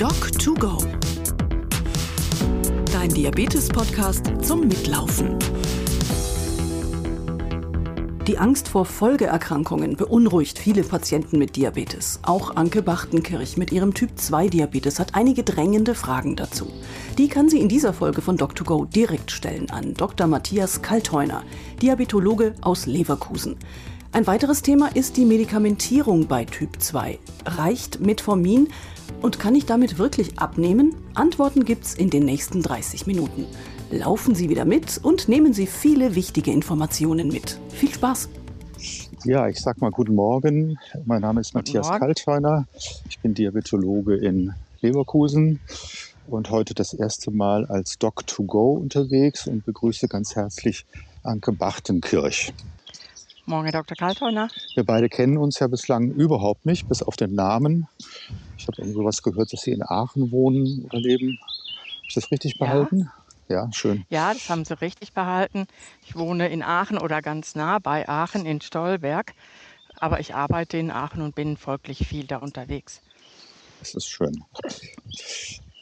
Doc2Go. Dein Diabetes-Podcast zum Mitlaufen. Die Angst vor Folgeerkrankungen beunruhigt viele Patienten mit Diabetes. Auch Anke Bachtenkirch mit ihrem Typ-2-Diabetes hat einige drängende Fragen dazu. Die kann sie in dieser Folge von Doc2Go direkt stellen an Dr. Matthias Kaltheuner, Diabetologe aus Leverkusen. Ein weiteres Thema ist die Medikamentierung bei Typ 2. Reicht Metformin und kann ich damit wirklich abnehmen? Antworten gibt's in den nächsten 30 Minuten. Laufen Sie wieder mit und nehmen Sie viele wichtige Informationen mit. Viel Spaß! Ja, ich sag mal guten Morgen. Mein Name ist Matthias Kaltheuner. Ich bin Diabetologe in Leverkusen und heute das erste Mal als Doc2Go unterwegs und begrüße ganz herzlich Anke Bachtenkirch. Morgen, Herr Dr. Kaltheuner. Wir beide kennen uns ja bislang überhaupt nicht, bis auf den Namen. Ich habe irgendwo was gehört, dass Sie in Aachen wohnen oder leben. Habe ich das richtig behalten? Ja. ja, schön. Ja, das haben Sie richtig behalten. Ich wohne in Aachen oder ganz nah bei Aachen in Stolberg. Aber ich arbeite in Aachen und bin folglich viel da unterwegs. Das ist schön.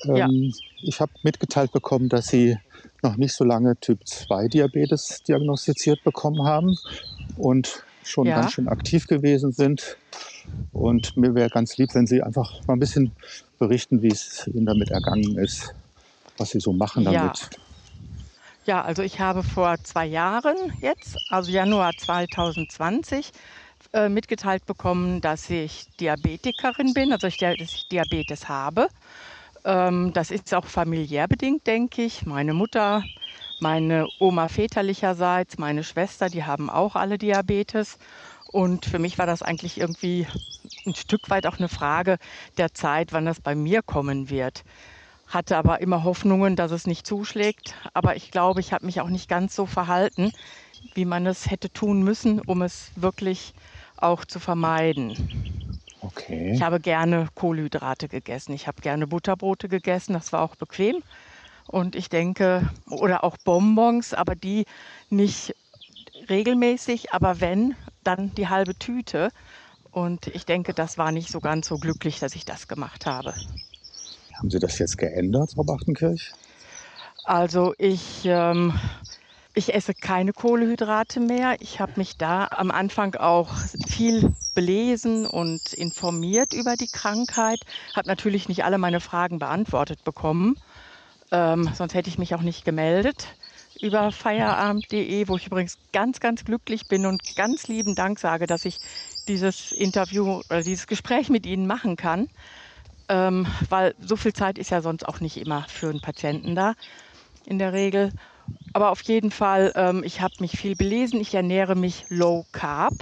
Ja. Ähm, ich habe mitgeteilt bekommen, dass Sie noch nicht so lange Typ 2 Diabetes diagnostiziert bekommen haben und schon ja. ganz schön aktiv gewesen sind. Und mir wäre ganz lieb, wenn Sie einfach mal ein bisschen berichten, wie es Ihnen damit ergangen ist, was Sie so machen damit. Ja. Ja, also ich habe vor zwei Jahren jetzt, also Januar 2020, äh, mitgeteilt bekommen, dass ich Diabetikerin bin, also ich, dass ich Diabetes habe. Ähm, das ist auch familiär bedingt, denke ich. Meine Mutter meine Oma väterlicherseits, meine Schwester, die haben auch alle Diabetes. Und für mich war das eigentlich irgendwie ein Stück weit auch eine Frage der Zeit, wann das bei mir kommen wird. Hatte aber immer Hoffnungen, dass es nicht zuschlägt. Aber ich glaube, ich habe mich auch nicht ganz so verhalten, wie man es hätte tun müssen, um es wirklich auch zu vermeiden. Okay. Ich habe gerne Kohlenhydrate gegessen. Ich habe gerne Butterbrote gegessen. Das war auch bequem. Und ich denke, oder auch Bonbons, aber die nicht regelmäßig, aber wenn, dann die halbe Tüte. Und ich denke, das war nicht so ganz so glücklich, dass ich das gemacht habe. Haben Sie das jetzt geändert, Frau Bachtenkirch? Also ich, ähm, ich esse keine Kohlehydrate mehr. Ich habe mich da am Anfang auch viel belesen und informiert über die Krankheit, habe natürlich nicht alle meine Fragen beantwortet bekommen. Ähm, sonst hätte ich mich auch nicht gemeldet über feierabend.de, wo ich übrigens ganz, ganz glücklich bin und ganz lieben Dank sage, dass ich dieses Interview oder dieses Gespräch mit Ihnen machen kann. Ähm, weil so viel Zeit ist ja sonst auch nicht immer für einen Patienten da in der Regel. Aber auf jeden Fall, ähm, ich habe mich viel belesen. Ich ernähre mich low carb,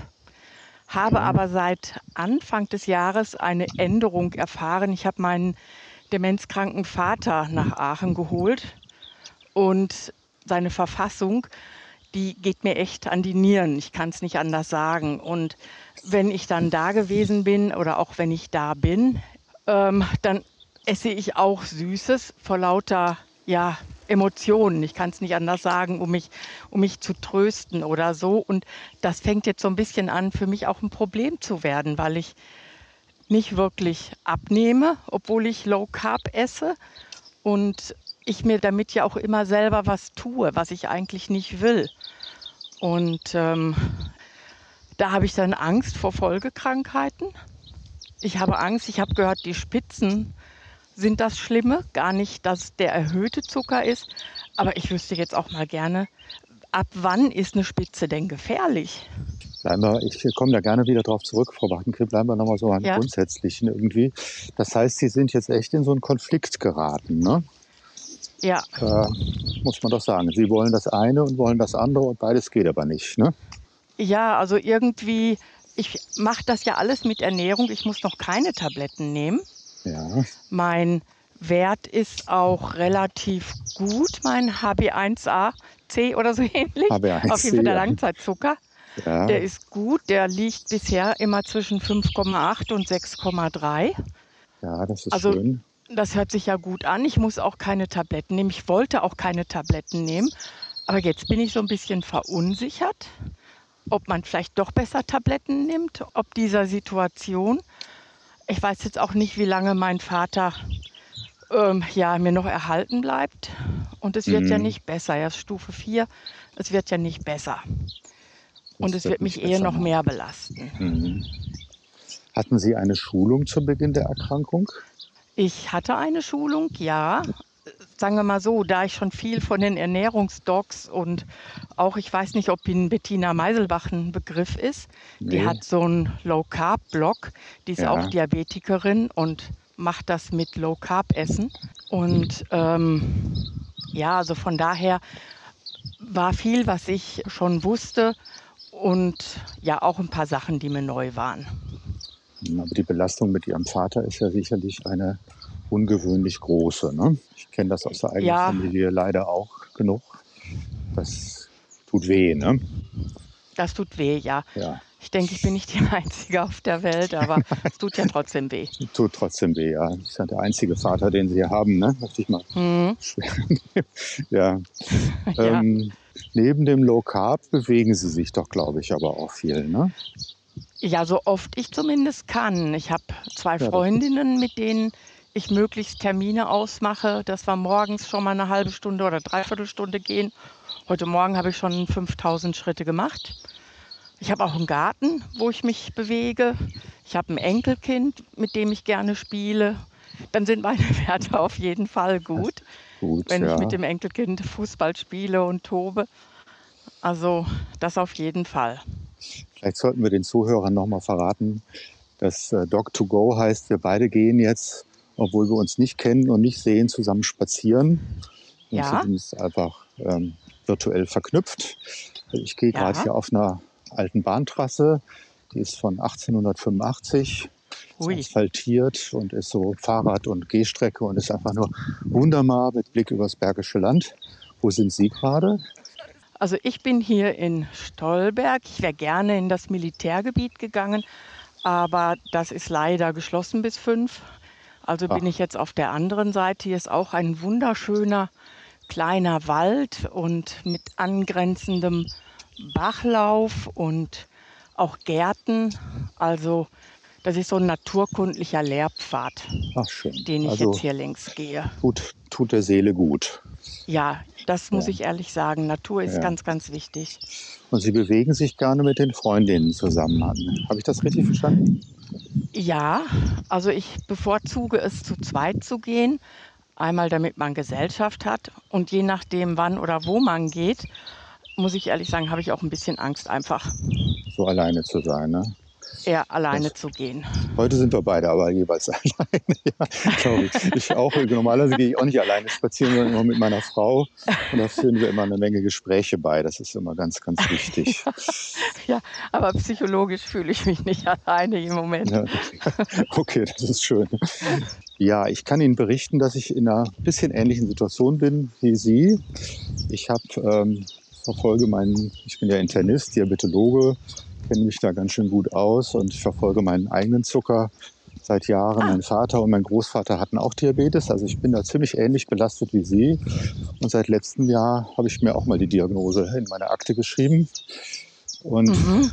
habe aber seit Anfang des Jahres eine Änderung erfahren. Ich habe meinen demenzkranken Vater nach Aachen geholt und seine Verfassung, die geht mir echt an die Nieren. Ich kann es nicht anders sagen. Und wenn ich dann da gewesen bin oder auch wenn ich da bin, ähm, dann esse ich auch Süßes vor lauter ja, Emotionen. Ich kann es nicht anders sagen, um mich, um mich zu trösten oder so. Und das fängt jetzt so ein bisschen an, für mich auch ein Problem zu werden, weil ich nicht wirklich abnehme, obwohl ich Low Carb esse und ich mir damit ja auch immer selber was tue, was ich eigentlich nicht will. Und ähm, da habe ich dann Angst vor Folgekrankheiten. Ich habe Angst, ich habe gehört, die Spitzen sind das Schlimme, gar nicht, dass der erhöhte Zucker ist. Aber ich wüsste jetzt auch mal gerne, ab wann ist eine Spitze denn gefährlich? Bleiben wir, ich komme da gerne wieder drauf zurück, Frau Wachtenkrieg, bleiben wir nochmal so an ja. Grundsätzlichen irgendwie. Das heißt, Sie sind jetzt echt in so einen Konflikt geraten, ne? Ja. Äh, muss man doch sagen. Sie wollen das eine und wollen das andere und beides geht aber nicht, ne? Ja, also irgendwie, ich mache das ja alles mit Ernährung. Ich muss noch keine Tabletten nehmen. Ja. Mein Wert ist auch relativ gut, mein HB1AC oder so ähnlich. HB1C, Auf jeden Fall der Langzeitzucker. Ja. Der ist gut, der liegt bisher immer zwischen 5,8 und 6,3. Ja, das ist also, schön. Das hört sich ja gut an. Ich muss auch keine Tabletten nehmen. Ich wollte auch keine Tabletten nehmen. Aber jetzt bin ich so ein bisschen verunsichert, ob man vielleicht doch besser Tabletten nimmt, ob dieser Situation. Ich weiß jetzt auch nicht, wie lange mein Vater ähm, ja, mir noch erhalten bleibt. Und es wird Mhm. ja nicht besser. Erst Stufe 4, es wird ja nicht besser. Und es wird wird mich eher noch machen. mehr belasten. Mhm. Hatten Sie eine Schulung zu Beginn der Erkrankung? Ich hatte eine Schulung, ja. Sagen wir mal so, da ich schon viel von den Ernährungsdocs und auch, ich weiß nicht, ob Ihnen Bettina Meiselbach ein Begriff ist, die Nee. hat so einen Low-Carb-Blog, die ist Ja. auch Diabetikerin und macht das mit Low-Carb-Essen. Und ähm, ja, also von daher war viel, was ich schon wusste und ja auch ein paar Sachen, die mir neu waren. Aber die Belastung mit Ihrem Vater ist ja sicherlich eine ungewöhnlich große. Ne? Ich kenne das aus der eigenen Ja. Familie leider auch genug. Das tut weh, ne? Das tut weh, ja. Ja, Ich denke, ich bin nicht die Einzige auf der Welt, aber es tut ja trotzdem weh. tut trotzdem weh, ja. Das ist ja der einzige Vater, den Sie haben, ne? Möchte ich mal Hm, nehmen. Ja. ja. Ähm, neben dem Low Carb bewegen Sie sich doch, glaube ich, aber auch viel, ne? ja, so oft ich zumindest kann. Ich habe zwei das- Freundinnen, mit denen ich möglichst Termine ausmache, dass wir morgens schon mal eine halbe Stunde oder dreiviertel Stunde gehen. Heute Morgen habe ich schon 5000 Schritte gemacht. Ich habe auch einen Garten, wo ich mich bewege. Ich habe ein Enkelkind, mit dem ich gerne spiele. Dann sind meine Werte auf jeden Fall gut. Gut, wenn ja. ich mit dem Enkelkind Fußball spiele und tobe. Also das auf jeden Fall. Vielleicht sollten wir den Zuhörern nochmal verraten, dass äh, Dog2Go heißt, wir beide gehen jetzt, obwohl wir uns nicht kennen und nicht sehen, zusammen spazieren. Und Ja. sind uns einfach ähm, virtuell verknüpft. Ich gehe Ja. gerade hier auf einer alten Bahntrasse, die ist von 1885, ist asphaltiert und ist so Fahrrad- und Gehstrecke und ist einfach nur wunderbar mit Blick übers Bergische Land. Wo sind Sie gerade? Also ich bin hier in Stolberg. Ich wäre gerne in das Militärgebiet gegangen, aber das ist leider geschlossen bis fünf. Also bin Ach. ich jetzt auf der anderen Seite. Hier ist auch ein wunderschöner kleiner Wald und mit angrenzendem Bachlauf und auch Gärten. Also das ist so ein naturkundlicher Lehrpfad, Ach den ich also jetzt hier längs gehe. tut, tut der Seele gut. Ja, das muss Ja. ich ehrlich sagen. Natur ist Ja. ganz, ganz wichtig. Und Sie bewegen sich gerne mit den Freundinnen zusammen. Habe ich das richtig verstanden? Ja, also ich bevorzuge es zu zweit zu gehen. Einmal damit man Gesellschaft hat und je nachdem, wann oder wo man geht, muss ich ehrlich sagen, habe ich auch ein bisschen Angst, einfach So alleine zu sein. Ne? eher alleine zu gehen. Heute sind wir beide aber jeweils alleine. ja, ich. ich auch. Normalerweise gehe ich auch nicht alleine spazieren, sondern immer mit meiner Frau. Und da führen wir immer eine Menge Gespräche bei. Das ist immer ganz, ganz wichtig. Ja, aber psychologisch fühle ich mich nicht alleine im Moment. Ja, okay, das ist schön. Ja, ich kann Ihnen berichten, dass ich in einer bisschen ähnlichen Situation bin wie Sie. Ich habe ähm, verfolge meinen, ich bin ja Internist, Diabetologe, kenne mich da ganz schön gut aus und ich verfolge meinen eigenen Zucker seit Jahren. Mein Vater und mein Großvater hatten auch Diabetes, also ich bin da ziemlich ähnlich belastet wie Sie. Und seit letztem Jahr habe ich mir auch mal die Diagnose in meine Akte geschrieben und Mhm.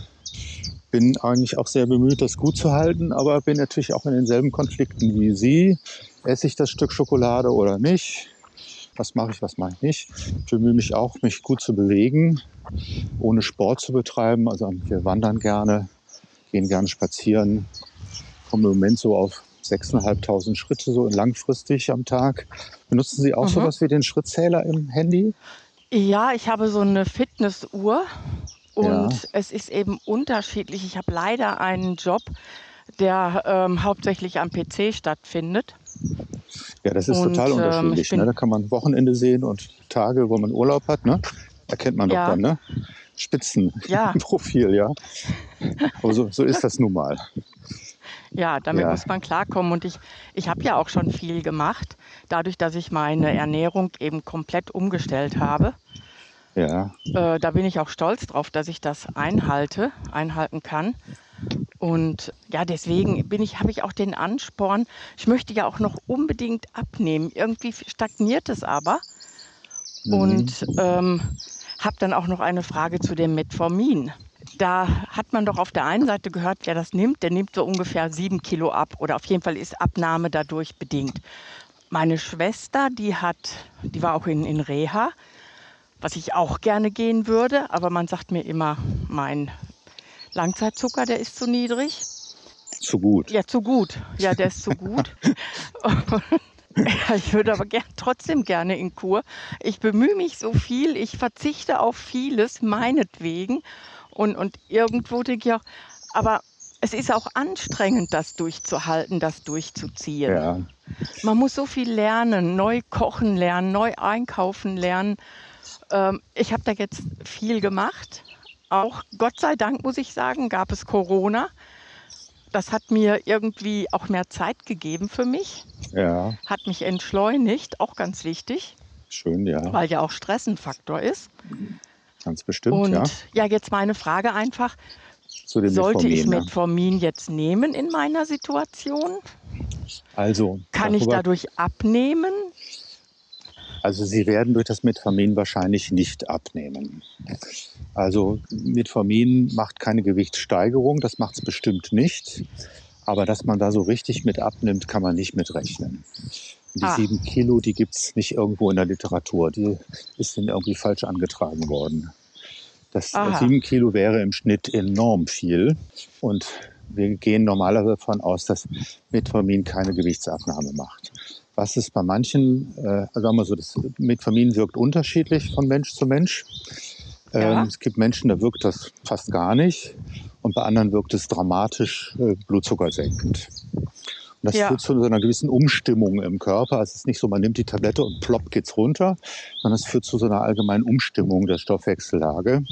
bin eigentlich auch sehr bemüht, das gut zu halten, aber bin natürlich auch in denselben Konflikten wie Sie. Esse ich das Stück Schokolade oder nicht? Was mache ich, was mache ich nicht? Ich bemühe mich auch, mich gut zu bewegen, ohne Sport zu betreiben. Also wir wandern gerne, gehen gerne spazieren, kommen im Moment so auf 6.500 Schritte so langfristig am Tag. Benutzen Sie auch Mhm. sowas wie den Schrittzähler im Handy? Ja, ich habe so eine Fitnessuhr und Ja. es ist eben unterschiedlich. Ich habe leider einen Job, der ähm, hauptsächlich am PC stattfindet. Ja, das ist Und, total ähm, unterschiedlich. ich bin- ne? Da kann man Wochenende sehen und Tage, wo man Urlaub hat. Ne? Erkennt man doch Ja. dann, ne? Spitzen Ja. ja. Aber so, so ist das nun mal. Ja, damit Ja. muss man klarkommen. Und ich, ich habe ja auch schon viel gemacht, dadurch, dass ich meine Ernährung eben komplett umgestellt habe. Ja, Äh, da bin ich auch stolz drauf, dass ich das einhalte, einhalten kann. Und ja, deswegen bin ich, habe ich auch den Ansporn. Ich möchte ja auch noch unbedingt abnehmen. Irgendwie stagniert es aber. Mhm. Und ähm, habe dann auch noch eine Frage zu dem Metformin. Da hat man doch auf der einen Seite gehört, wer das nimmt, der nimmt so ungefähr sieben Kilo ab oder auf jeden Fall ist Abnahme dadurch bedingt. meine Schwester, die hat, die war auch in, in Reha, was ich auch gerne gehen würde, aber man sagt mir immer, mein Langzeitzucker, der ist zu niedrig. Zu gut. Ja, zu gut. Ja, der ist zu gut. ich würde aber gern, trotzdem gerne in Kur. Ich bemühe mich so viel, ich verzichte auf vieles, meinetwegen. Und, und irgendwo denke ich auch, aber es ist auch anstrengend, das durchzuhalten, das durchzuziehen. Ja. Man muss so viel lernen, neu kochen lernen, neu einkaufen lernen. Ähm, ich habe da jetzt viel gemacht. Auch Gott sei Dank, muss ich sagen, gab es Corona das hat mir irgendwie auch mehr Zeit gegeben für mich. Ja. Hat mich entschleunigt, auch ganz wichtig. Schön, ja. Weil ja auch Stress ein Faktor ist. Ganz bestimmt, Und ja. ja, jetzt meine Frage einfach. Sollte ich Metformin jetzt nehmen in meiner Situation? Also. Kann ich dadurch abnehmen? Also Sie werden durch das Metformin wahrscheinlich nicht abnehmen. Also Metformin macht keine Gewichtssteigerung, das macht es bestimmt nicht. Aber dass man da so richtig mit abnimmt, kann man nicht mitrechnen. Die ah. sieben Kilo, die gibt es nicht irgendwo in der Literatur. Die ist dann irgendwie falsch angetragen worden. Das Aha. sieben Kilo wäre im Schnitt enorm viel. Und wir gehen normalerweise davon aus, dass Metformin keine Gewichtsabnahme macht was es bei manchen, äh, sagen wir so, das Metformin wirkt unterschiedlich von Mensch zu Mensch. Ja. Ähm, es gibt Menschen, da wirkt das fast gar nicht und bei anderen wirkt es dramatisch äh, blutzuckersenkend. Und das ja. führt zu einer gewissen Umstimmung im Körper. Also es ist nicht so, man nimmt die Tablette und plopp geht's runter, sondern es führt zu so einer allgemeinen Umstimmung der Stoffwechsellage.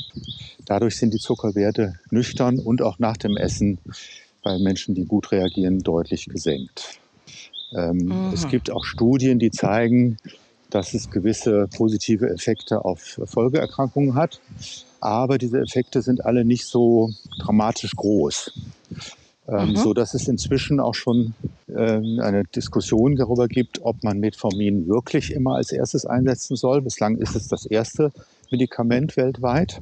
Dadurch sind die Zuckerwerte nüchtern und auch nach dem Essen bei Menschen, die gut reagieren, deutlich gesenkt. Ähm, mhm. Es gibt auch Studien, die zeigen, dass es gewisse positive Effekte auf Folgeerkrankungen hat. Aber diese Effekte sind alle nicht so dramatisch groß. Ähm, mhm. So dass es inzwischen auch schon äh, eine Diskussion darüber gibt, ob man Metformin wirklich immer als erstes einsetzen soll. Bislang ist es das erste Medikament weltweit.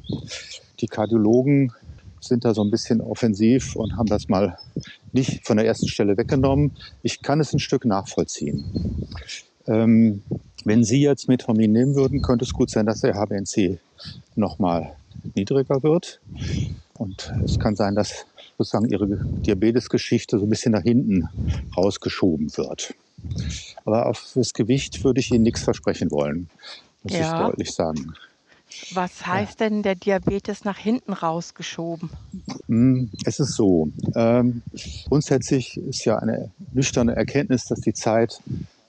Die Kardiologen sind da so ein bisschen offensiv und haben das mal nicht von der ersten Stelle weggenommen. Ich kann es ein Stück nachvollziehen. Ähm, wenn Sie jetzt Metformin nehmen würden, könnte es gut sein, dass der HbA1c nochmal niedriger wird. Und es kann sein, dass sozusagen Ihre Diabetesgeschichte so ein bisschen nach hinten rausgeschoben wird. Aber auf das Gewicht würde ich Ihnen nichts versprechen wollen, muss ja. ich deutlich sagen. Was heißt denn der Diabetes nach hinten rausgeschoben? Hm, es ist so. Ähm, grundsätzlich ist ja eine nüchterne Erkenntnis, dass die Zeit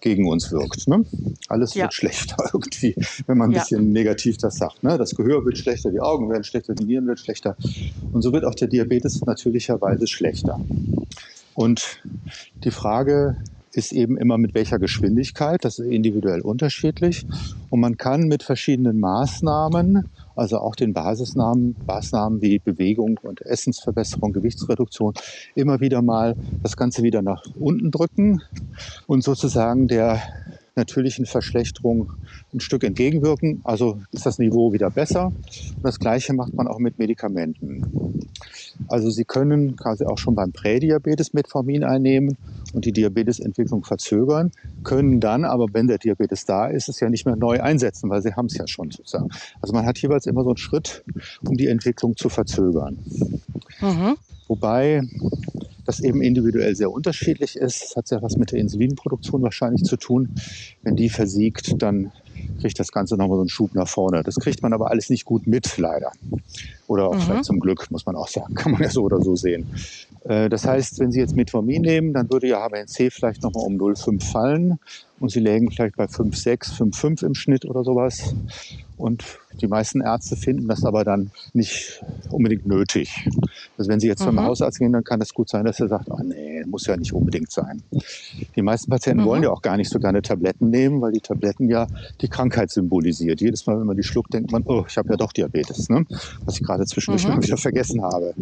gegen uns wirkt. Ne? Alles ja. wird schlechter irgendwie, wenn man ein ja. bisschen negativ das sagt. Ne? Das Gehör wird schlechter, die Augen werden schlechter, die Nieren werden schlechter. Und so wird auch der Diabetes natürlicherweise schlechter. Und die Frage ist eben immer mit welcher Geschwindigkeit. Das ist individuell unterschiedlich. Und man kann mit verschiedenen Maßnahmen, also auch den Basisnamen, Maßnahmen wie Bewegung und Essensverbesserung, Gewichtsreduktion, immer wieder mal das Ganze wieder nach unten drücken und sozusagen der natürlichen Verschlechterung ein Stück entgegenwirken. Also ist das Niveau wieder besser. Und das Gleiche macht man auch mit Medikamenten. Also Sie können quasi auch schon beim Prädiabetes Metformin einnehmen und die Diabetesentwicklung verzögern, können dann aber, wenn der Diabetes da ist, es ja nicht mehr neu einsetzen, weil Sie haben es ja schon sozusagen. Also man hat jeweils immer so einen Schritt, um die Entwicklung zu verzögern. Mhm. Wobei das eben individuell sehr unterschiedlich ist. Das hat sehr was mit der Insulinproduktion wahrscheinlich zu tun. Wenn die versiegt, dann kriegt das Ganze nochmal so einen Schub nach vorne. Das kriegt man aber alles nicht gut mit, leider. Oder auch mhm. vielleicht zum Glück, muss man auch sagen. Kann man ja so oder so sehen. Äh, das heißt, wenn Sie jetzt Metformin nehmen, dann würde Ihr HbA1c vielleicht nochmal um 0,5 fallen und Sie lägen vielleicht bei 5,6, 5,5 im Schnitt oder sowas. Und die meisten Ärzte finden das aber dann nicht unbedingt nötig. Also wenn Sie jetzt zum mhm. Hausarzt gehen, dann kann es gut sein, dass er sagt, ach nee, muss ja nicht unbedingt sein. Die meisten Patienten mhm. wollen ja auch gar nicht so gerne Tabletten nehmen, weil die Tabletten ja die Krankheit symbolisiert. Jedes Mal, wenn man die schluckt, denkt man, oh, ich habe ja doch Diabetes, ne? was ich gerade zwischendurch mhm. mal wieder vergessen habe.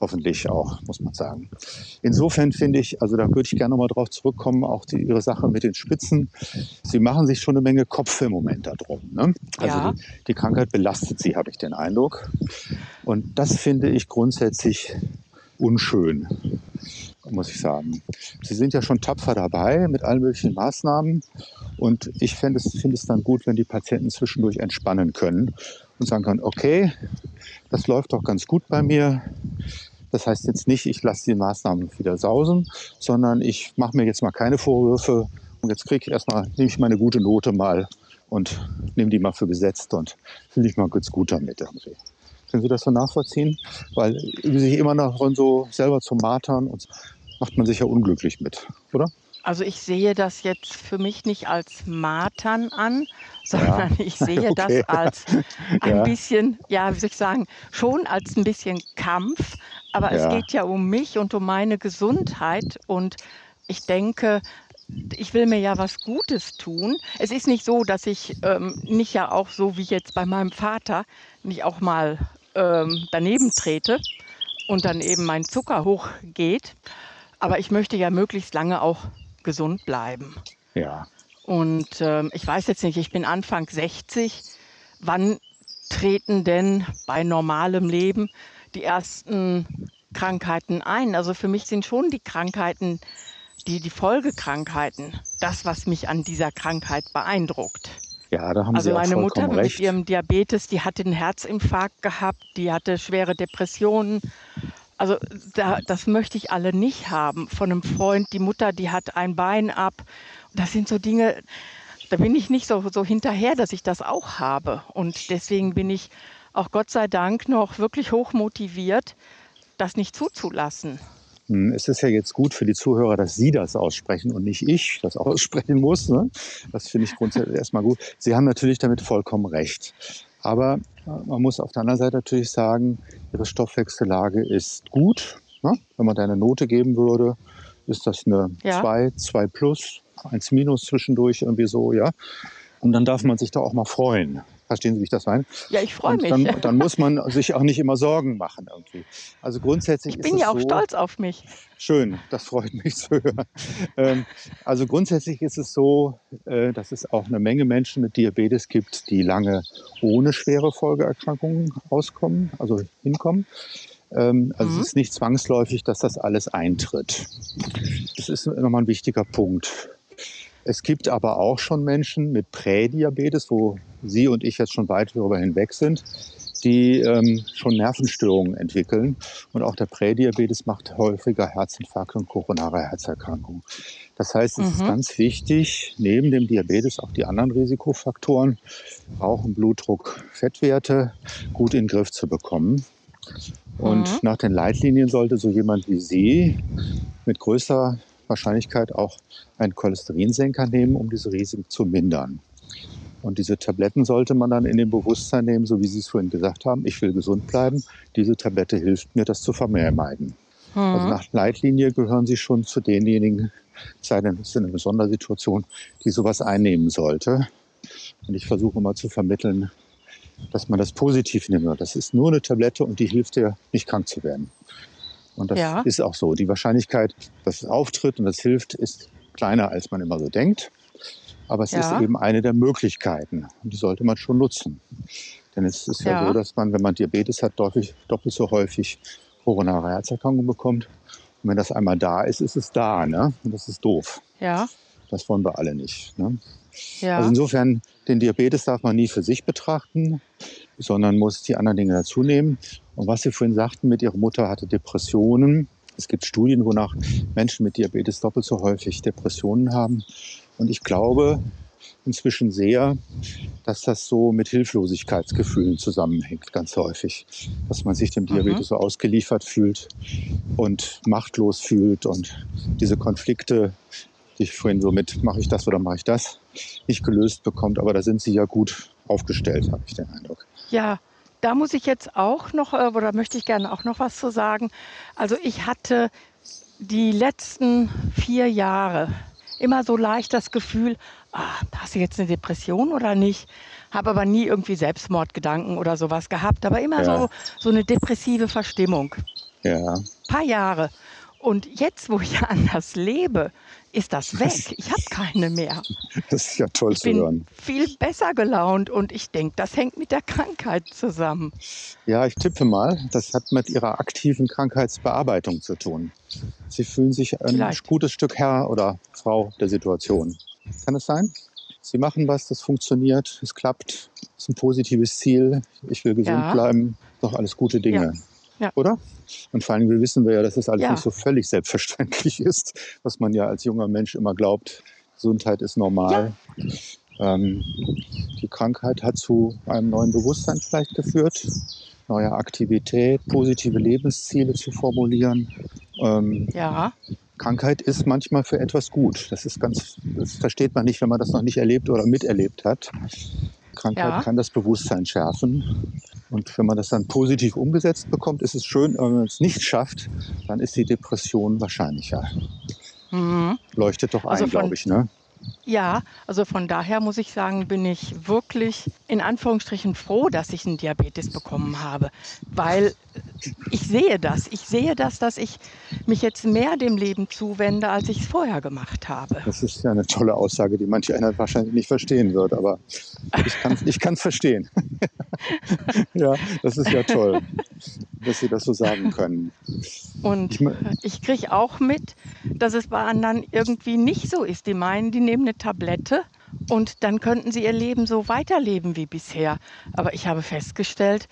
Hoffentlich auch, muss man sagen. Insofern finde ich, also da würde ich gerne nochmal drauf zurückkommen, auch die, Ihre Sache mit den Spitzen. Sie machen sich schon eine Menge Kopf im Moment darum. Ne? Also ja. die, die Krankheit belastet sie, habe ich den Eindruck. Und das finde ich grundsätzlich unschön. muss ich sagen. Sie sind ja schon tapfer dabei mit allen möglichen Maßnahmen. Und ich finde es, find es dann gut, wenn die Patienten zwischendurch entspannen können und sagen können, okay, das läuft doch ganz gut bei mir. Das heißt jetzt nicht, ich lasse die Maßnahmen wieder sausen, sondern ich mache mir jetzt mal keine Vorwürfe jetzt kriege ich erstmal, nehme ich meine gute Note mal und nehme die mal für gesetzt und fühle ich mal ganz gut damit irgendwie. Können Sie das so nachvollziehen? Weil sich immer noch so selber zu martern und macht man sich ja unglücklich mit, oder? Also ich sehe das jetzt für mich nicht als Martern an, sondern ja. ich sehe okay. das als ein ja. bisschen, ja, wie soll ich sagen, schon als ein bisschen Kampf. Aber ja. es geht ja um mich und um meine Gesundheit. Und ich denke, ich will mir ja was Gutes tun. Es ist nicht so, dass ich ähm, nicht ja auch so wie jetzt bei meinem Vater nicht auch mal ähm, daneben trete und dann eben mein Zucker hochgeht. Aber ich möchte ja möglichst lange auch gesund bleiben. Ja. Und ähm, ich weiß jetzt nicht, ich bin Anfang 60. Wann treten denn bei normalem Leben die ersten Krankheiten ein? Also für mich sind schon die Krankheiten, die, die Folgekrankheiten, das, was mich an dieser Krankheit beeindruckt. Ja, da haben also Sie meine Mutter recht. mit ihrem Diabetes, die hatte einen Herzinfarkt gehabt, die hatte schwere Depressionen. Also da, das möchte ich alle nicht haben. Von einem Freund, die Mutter, die hat ein Bein ab. Das sind so Dinge, da bin ich nicht so, so hinterher, dass ich das auch habe. Und deswegen bin ich auch Gott sei Dank noch wirklich hoch motiviert, das nicht zuzulassen. Hm, es ist ja jetzt gut für die Zuhörer, dass Sie das aussprechen und nicht ich das aussprechen muss. Ne? Das finde ich grundsätzlich erstmal gut. Sie haben natürlich damit vollkommen recht. Aber äh, man muss auf der anderen Seite natürlich sagen, Ihre Stoffwechsellage ist gut. Ne? Wenn man da eine Note geben würde, ist das eine 2, ja. 2 plus, 1 minus zwischendurch irgendwie so, ja. Und dann darf man sich da auch mal freuen. Verstehen Sie, wie ich das meine? Ja, ich freue mich. Dann, dann, muss man sich auch nicht immer Sorgen machen irgendwie. Also grundsätzlich Ich bin ja auch so, stolz auf mich. Schön, das freut mich zu hören. Ähm, also grundsätzlich ist es so, äh, dass es auch eine Menge Menschen mit Diabetes gibt, die lange ohne schwere Folgeerkrankungen auskommen, also hinkommen. Ähm, also mhm. es ist nicht zwangsläufig, dass das alles eintritt. Das ist nochmal ein wichtiger Punkt. Es gibt aber auch schon Menschen mit Prädiabetes, wo Sie und ich jetzt schon weit darüber hinweg sind, die ähm, schon Nervenstörungen entwickeln. Und auch der Prädiabetes macht häufiger Herzinfarkte und koronare Herzerkrankungen. Das heißt, es mhm. ist ganz wichtig, neben dem Diabetes auch die anderen Risikofaktoren, Rauchen, Blutdruck, Fettwerte gut in den Griff zu bekommen. Und mhm. nach den Leitlinien sollte so jemand wie Sie mit größter Wahrscheinlichkeit auch einen Cholesterinsenker nehmen, um diese Risiken zu mindern. Und diese Tabletten sollte man dann in dem Bewusstsein nehmen, so wie Sie es vorhin gesagt haben, ich will gesund bleiben. Diese Tablette hilft mir, das zu vermeiden. Mhm. Also nach Leitlinie gehören Sie schon zu denjenigen, sei denn es ist eine Sondersituation, die sowas einnehmen sollte. Und ich versuche mal zu vermitteln, dass man das positiv nimmt. Das ist nur eine Tablette und die hilft dir, nicht krank zu werden. Und das ja. ist auch so. Die Wahrscheinlichkeit, dass es auftritt und das hilft, ist kleiner, als man immer so denkt. Aber es ja. ist eben eine der Möglichkeiten und die sollte man schon nutzen. Denn es ist ja, ja so, dass man, wenn man Diabetes hat, doppelt, doppelt so häufig koronare Herzerkrankungen bekommt. Und wenn das einmal da ist, ist es da. Ne? Und das ist doof. Ja. Das wollen wir alle nicht. Ne? Ja. Also insofern, den Diabetes darf man nie für sich betrachten, sondern muss die anderen Dinge dazu nehmen. Und was Sie vorhin sagten, mit Ihrer Mutter hatte Depressionen. Es gibt Studien, wonach Menschen mit Diabetes doppelt so häufig Depressionen haben. Und ich glaube inzwischen sehr, dass das so mit Hilflosigkeitsgefühlen zusammenhängt, ganz häufig. Dass man sich dem Diabetes mhm. so ausgeliefert fühlt und machtlos fühlt und diese Konflikte, die ich vorhin so mit, mache ich das oder mache ich das, nicht gelöst bekommt. Aber da sind Sie ja gut aufgestellt, habe ich den Eindruck. Ja, da muss ich jetzt auch noch, äh, oder möchte ich gerne auch noch was zu sagen. Also ich hatte die letzten vier Jahre immer so leicht das Gefühl, ah, hast du jetzt eine Depression oder nicht? Habe aber nie irgendwie Selbstmordgedanken oder sowas gehabt, aber immer ja. so, so eine depressive Verstimmung. Ja. Ein paar Jahre. Und jetzt, wo ich anders lebe, ist das weg. Ich habe keine mehr. Das ist ja toll zu hören. Viel besser gelaunt und ich denke, das hängt mit der Krankheit zusammen. Ja, ich tippe mal, das hat mit Ihrer aktiven Krankheitsbearbeitung zu tun. Sie fühlen sich ein Vielleicht. gutes Stück Herr oder Frau der Situation. Kann es sein? Sie machen was, das funktioniert, es klappt, es ist ein positives Ziel, ich will gesund Ja. bleiben, doch alles gute Dinge. Ja. Oder? Und vor allem wir wissen wir ja, dass es alles Ja. nicht so völlig selbstverständlich ist, was man ja als junger Mensch immer glaubt. Gesundheit ist normal. Ähm, die Krankheit hat zu einem neuen Bewusstsein vielleicht geführt, neue Aktivität, positive Lebensziele zu formulieren. Ähm, Ja, Krankheit ist manchmal für etwas gut. Das ist ganz, das versteht man nicht, wenn man das noch nicht erlebt oder miterlebt hat. Krankheit Ja. kann das Bewusstsein schärfen. Und wenn man das dann positiv umgesetzt bekommt, ist es schön. Aber wenn man es nicht schafft, dann ist die Depression wahrscheinlicher. mhm. Leuchtet doch ein, Also glaube ich, ne? Ja, also von daher muss ich sagen, bin ich wirklich in Anführungsstrichen froh, dass ich einen Diabetes bekommen habe, weil ich sehe das. Ich sehe das, dass ich mich jetzt mehr dem Leben zuwende, als ich es vorher gemacht habe. Das ist ja eine tolle Aussage, die manch einer wahrscheinlich nicht verstehen wird, aber ich kann es verstehen. ja, das ist ja toll, dass Sie das so sagen können. Und Ich kriege auch mit, dass es bei anderen irgendwie nicht so ist. Die meinen, die nehmen eine Tablette und dann könnten sie ihr Leben so weiterleben wie bisher. Aber ich habe festgestellt,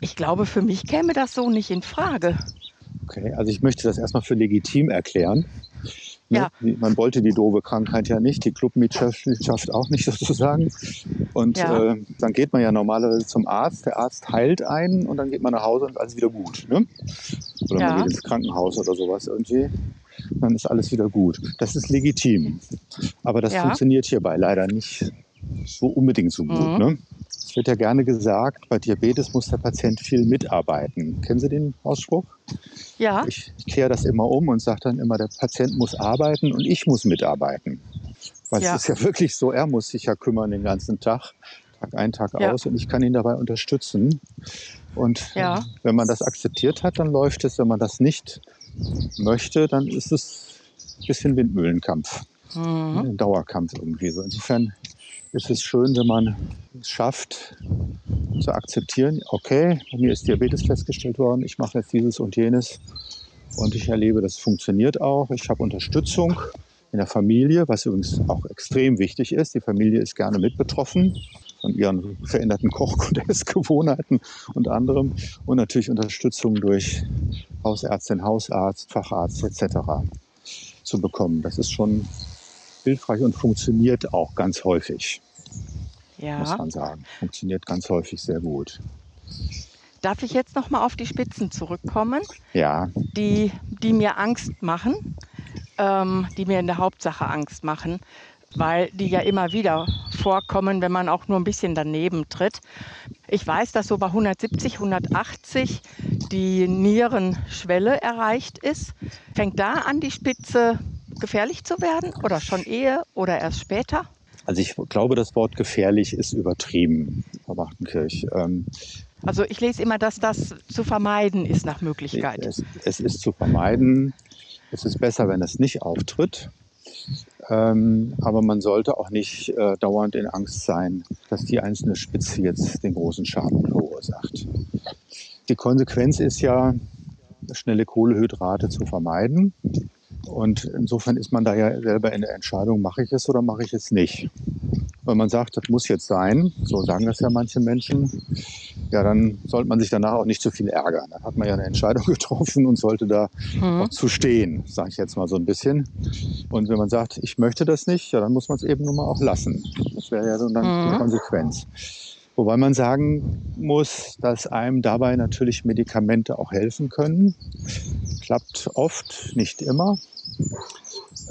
ich glaube, für mich käme das so nicht in Frage. Okay, also ich möchte das erstmal für legitim erklären. Ne? Ja. Die- Man wollte die doofe Krankheit ja nicht, die Clubmitgliedschaft auch nicht sozusagen. Und Ja. äh, dann geht man ja normalerweise zum Arzt, der Arzt heilt einen und dann geht man nach Hause und alles wieder gut. Ne? Oder Ja. man geht ins Krankenhaus oder sowas irgendwie. Dann ist alles wieder gut. Das ist legitim. Aber das funktioniert hierbei leider nicht so unbedingt so gut. Mhm. Ne? Es wird ja gerne gesagt, bei Diabetes muss der Patient viel mitarbeiten. Kennen Sie den Ausspruch? Ja, Ich, kehre das immer um und sage dann immer, der Patient muss arbeiten und ich muss mitarbeiten. Weil Ja. es ist ja wirklich so, er muss sich ja kümmern den ganzen Tag, Tag ein, Tag Ja. aus und ich kann ihn dabei unterstützen. Und Ja. wenn man das akzeptiert hat, dann läuft es. Wenn man das nicht möchte, dann ist es ein bisschen Windmühlenkampf, mhm. ein Dauerkampf irgendwie so. Insofern ist es schön, wenn man es schafft zu akzeptieren, okay, bei mir ist Diabetes festgestellt worden, ich mache jetzt dieses und jenes und ich erlebe, das funktioniert auch. Ich habe Unterstützung in der Familie, was übrigens auch extrem wichtig ist. Die Familie ist gerne mit betroffen von ihren veränderten Koch- und Essgewohnheiten und anderem und natürlich Unterstützung durch Hausärztin, Hausarzt, Facharzt etc. zu bekommen. Das ist schon hilfreich und funktioniert auch ganz häufig, muss ja. man sagen. Funktioniert ganz häufig sehr gut. Darf ich jetzt noch mal auf die Spitzen zurückkommen, Ja, die, die mir Angst machen, ähm, die mir in der Hauptsache Angst machen, weil die ja immer wieder vorkommen, wenn man auch nur ein bisschen daneben tritt. Ich weiß, dass so bei 170, 180 die Nierenschwelle erreicht ist. Fängt da an, die Spitze gefährlich zu werden oder schon ehe oder erst später? also ich glaube, das Wort gefährlich ist übertrieben, Frau Bachtenkirch. Ähm, Also ich lese immer, dass das zu vermeiden ist nach Möglichkeit. Es, es ist zu vermeiden. Es ist besser, wenn es nicht auftritt. Ähm, aber man sollte auch nicht äh, dauernd in Angst sein, dass die einzelne Spitze jetzt den großen Schaden verursacht. Die Konsequenz ist ja, schnelle Kohlehydrate zu vermeiden. Und insofern ist man da ja selber in der Entscheidung, mache ich es oder mache ich es nicht. Wenn man sagt, das muss jetzt sein, so sagen das ja manche Menschen, ja, dann sollte man sich danach auch nicht zu viel ärgern. Dann hat man ja eine Entscheidung getroffen und sollte da Mhm. auch zu stehen, sage ich jetzt mal so ein bisschen. Und wenn man sagt, ich möchte das nicht, ja, dann muss man es eben nun mal auch lassen. Das wäre ja so dann die Mhm. Konsequenz. Wobei man sagen muss, dass einem dabei natürlich Medikamente auch helfen können. Klappt oft, nicht immer.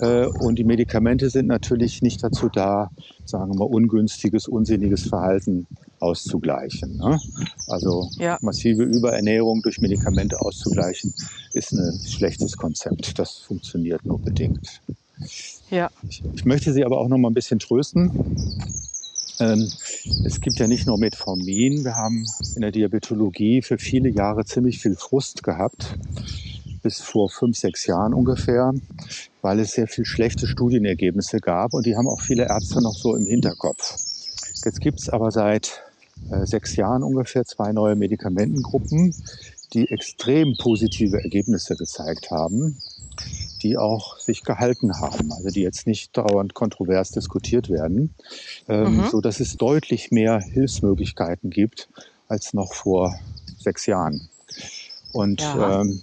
Äh, Und die Medikamente sind natürlich nicht dazu da, sagen wir mal, ungünstiges, unsinniges Verhalten auszugleichen. ne? Also Ja. massive Überernährung durch Medikamente auszugleichen, ist ein schlechtes Konzept. Das funktioniert nur bedingt. Ja, Ich, ich möchte Sie aber auch noch mal ein bisschen trösten. Ähm, es gibt ja nicht nur Metformin. Wir haben in der Diabetologie für viele Jahre ziemlich viel Frust gehabt, bis vor fünf, sechs Jahren ungefähr, weil es sehr viel schlechte Studienergebnisse gab und die haben auch viele Ärzte noch so im Hinterkopf. Jetzt gibt es aber seit äh, sechs Jahren ungefähr zwei neue Medikamentengruppen, die extrem positive Ergebnisse gezeigt haben, die auch sich gehalten haben, also die jetzt nicht dauernd kontrovers diskutiert werden, ähm, mhm. so dass es deutlich mehr Hilfsmöglichkeiten gibt als noch vor sechs Jahren. Und ja. ähm,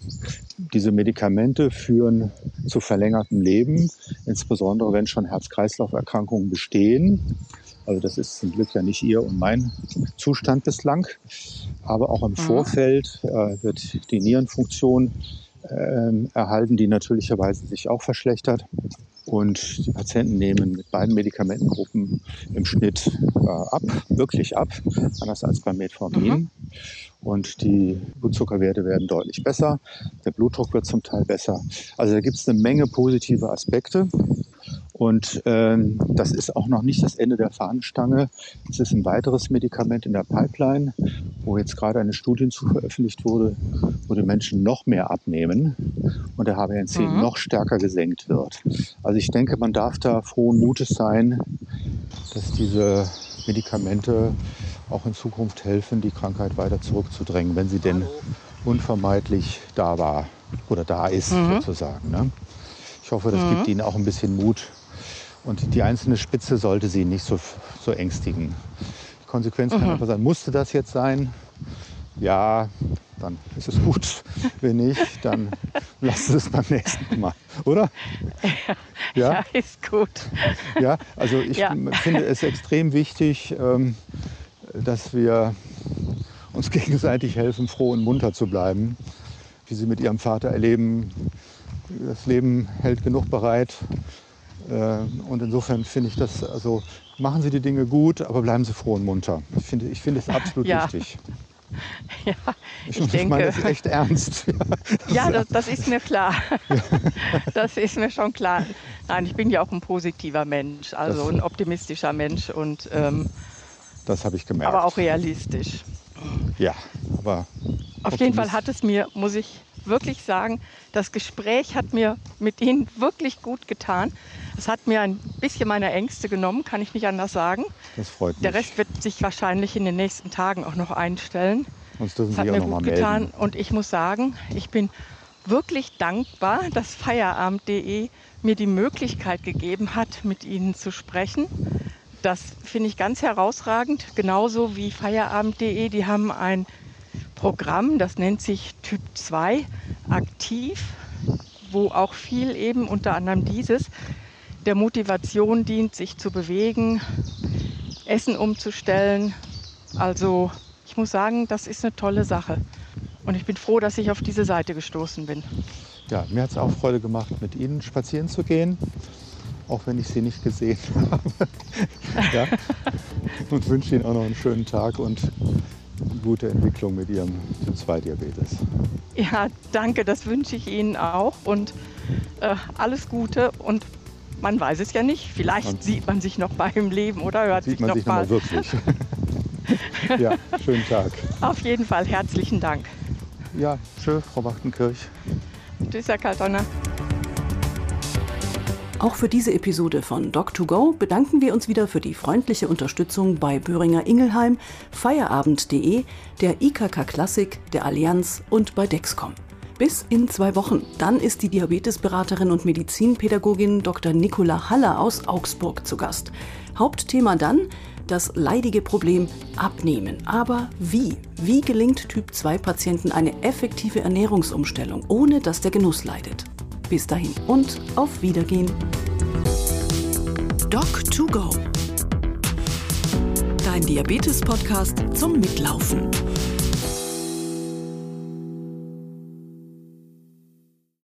diese Medikamente führen zu verlängertem Leben, insbesondere wenn schon Herz-Kreislauf-Erkrankungen bestehen. Also das ist zum Glück ja nicht Ihr und mein Zustand bislang. Aber auch im mhm. Vorfeld äh, wird die Nierenfunktion äh, erhalten, die natürlicherweise sich auch verschlechtert. Und die Patienten nehmen mit beiden Medikamentengruppen im Schnitt äh, ab, wirklich ab, anders als beim Metformin. Mhm. Und die Blutzuckerwerte werden deutlich besser. Der Blutdruck wird zum Teil besser. Also da gibt es eine Menge positive Aspekte. Und ähm, das ist auch noch nicht das Ende der Fahnenstange. Es ist ein weiteres Medikament in der Pipeline, wo jetzt gerade eine Studie zu veröffentlicht wurde, wo die Menschen noch mehr abnehmen und der HbA1c mhm. noch stärker gesenkt wird. Also ich denke, man darf da frohen Mutes sein, dass diese Medikamente auch in Zukunft helfen, die Krankheit weiter zurückzudrängen, wenn sie denn unvermeidlich da war oder da ist, mhm. sozusagen. Ne? Ich hoffe, das mhm. gibt Ihnen auch ein bisschen Mut, und die einzelne Spitze sollte sie nicht so, so ängstigen. Die Konsequenz mhm. kann einfach sein, musste das jetzt sein? Ja, dann ist es gut. Wenn nicht, dann lasst es beim nächsten Mal, oder? Ja, ja? ist gut. Ja, also ich ja. finde es extrem wichtig, ähm, dass wir uns gegenseitig helfen, froh und munter zu bleiben. Wie Sie mit Ihrem Vater erleben, das Leben hält genug bereit, äh, und insofern finde ich das, also machen Sie die Dinge gut, aber bleiben Sie froh und munter. Ich finde, ich finde es absolut ja. wichtig. Ja, ich, ich, denke, meine das echt ernst. Ja, das, das ist mir klar. Das ist mir schon klar. Nein, ich bin ja auch ein positiver Mensch, also das, ein optimistischer Mensch und ähm, das habe ich gemerkt. Aber auch realistisch. Ja, aber auf jeden Fall hat es mir, muss ich wirklich sagen, das Gespräch hat mir mit Ihnen wirklich gut getan. Es hat mir ein bisschen meine Ängste genommen, kann ich nicht anders sagen. Das freut mich. Der Rest wird sich wahrscheinlich in den nächsten Tagen auch noch einstellen. Sonst dürfen das hat Sie mir auch gut getan melden. und ich muss sagen, ich bin wirklich dankbar, dass Feierabend.de mir die Möglichkeit gegeben hat, mit Ihnen zu sprechen. Das finde ich ganz herausragend, genauso wie Feierabend.de. Die haben ein Programm, das nennt sich Typ 2 aktiv, wo auch viel eben unter anderem dieses der Motivation dient, sich zu bewegen, Essen umzustellen. Also ich muss sagen, das ist eine tolle Sache. Und ich bin froh, dass ich auf diese Seite gestoßen bin. Ja, mir hat es auch Freude gemacht, mit Ihnen spazieren zu gehen, auch wenn ich Sie nicht gesehen habe. ja. Und wünsche Ihnen auch noch einen schönen Tag und gute Entwicklung mit Ihrem Typ-2-Diabetes. Ja, danke, das wünsche ich Ihnen auch und äh, alles Gute und man weiß es ja nicht, vielleicht und sieht man sich noch beim Leben oder hört sieht sich man noch sich mal. Noch mal wirklich. ja, schönen Tag. Auf jeden Fall herzlichen Dank. Ja, tschö, Frau Wachtenkirch. Tschüss, Herr Kaltonner. Auch für diese Episode von Doc2Go bedanken wir uns wieder für die freundliche Unterstützung bei Böhringer Ingelheim, Feierabend.de, der IKK Klassik, der Allianz und bei Dexcom. Bis in zwei Wochen. Dann ist die Diabetesberaterin und Medizinpädagogin Dr. Nicola Haller aus Augsburg zu Gast. Hauptthema dann das leidige Problem Abnehmen. Aber wie? Wie gelingt Typ-2-Patienten eine effektive Ernährungsumstellung, ohne dass der Genuss leidet? Bis dahin und auf Wiedergehen. Doc2Go. Dein Diabetes-Podcast zum Mitlaufen.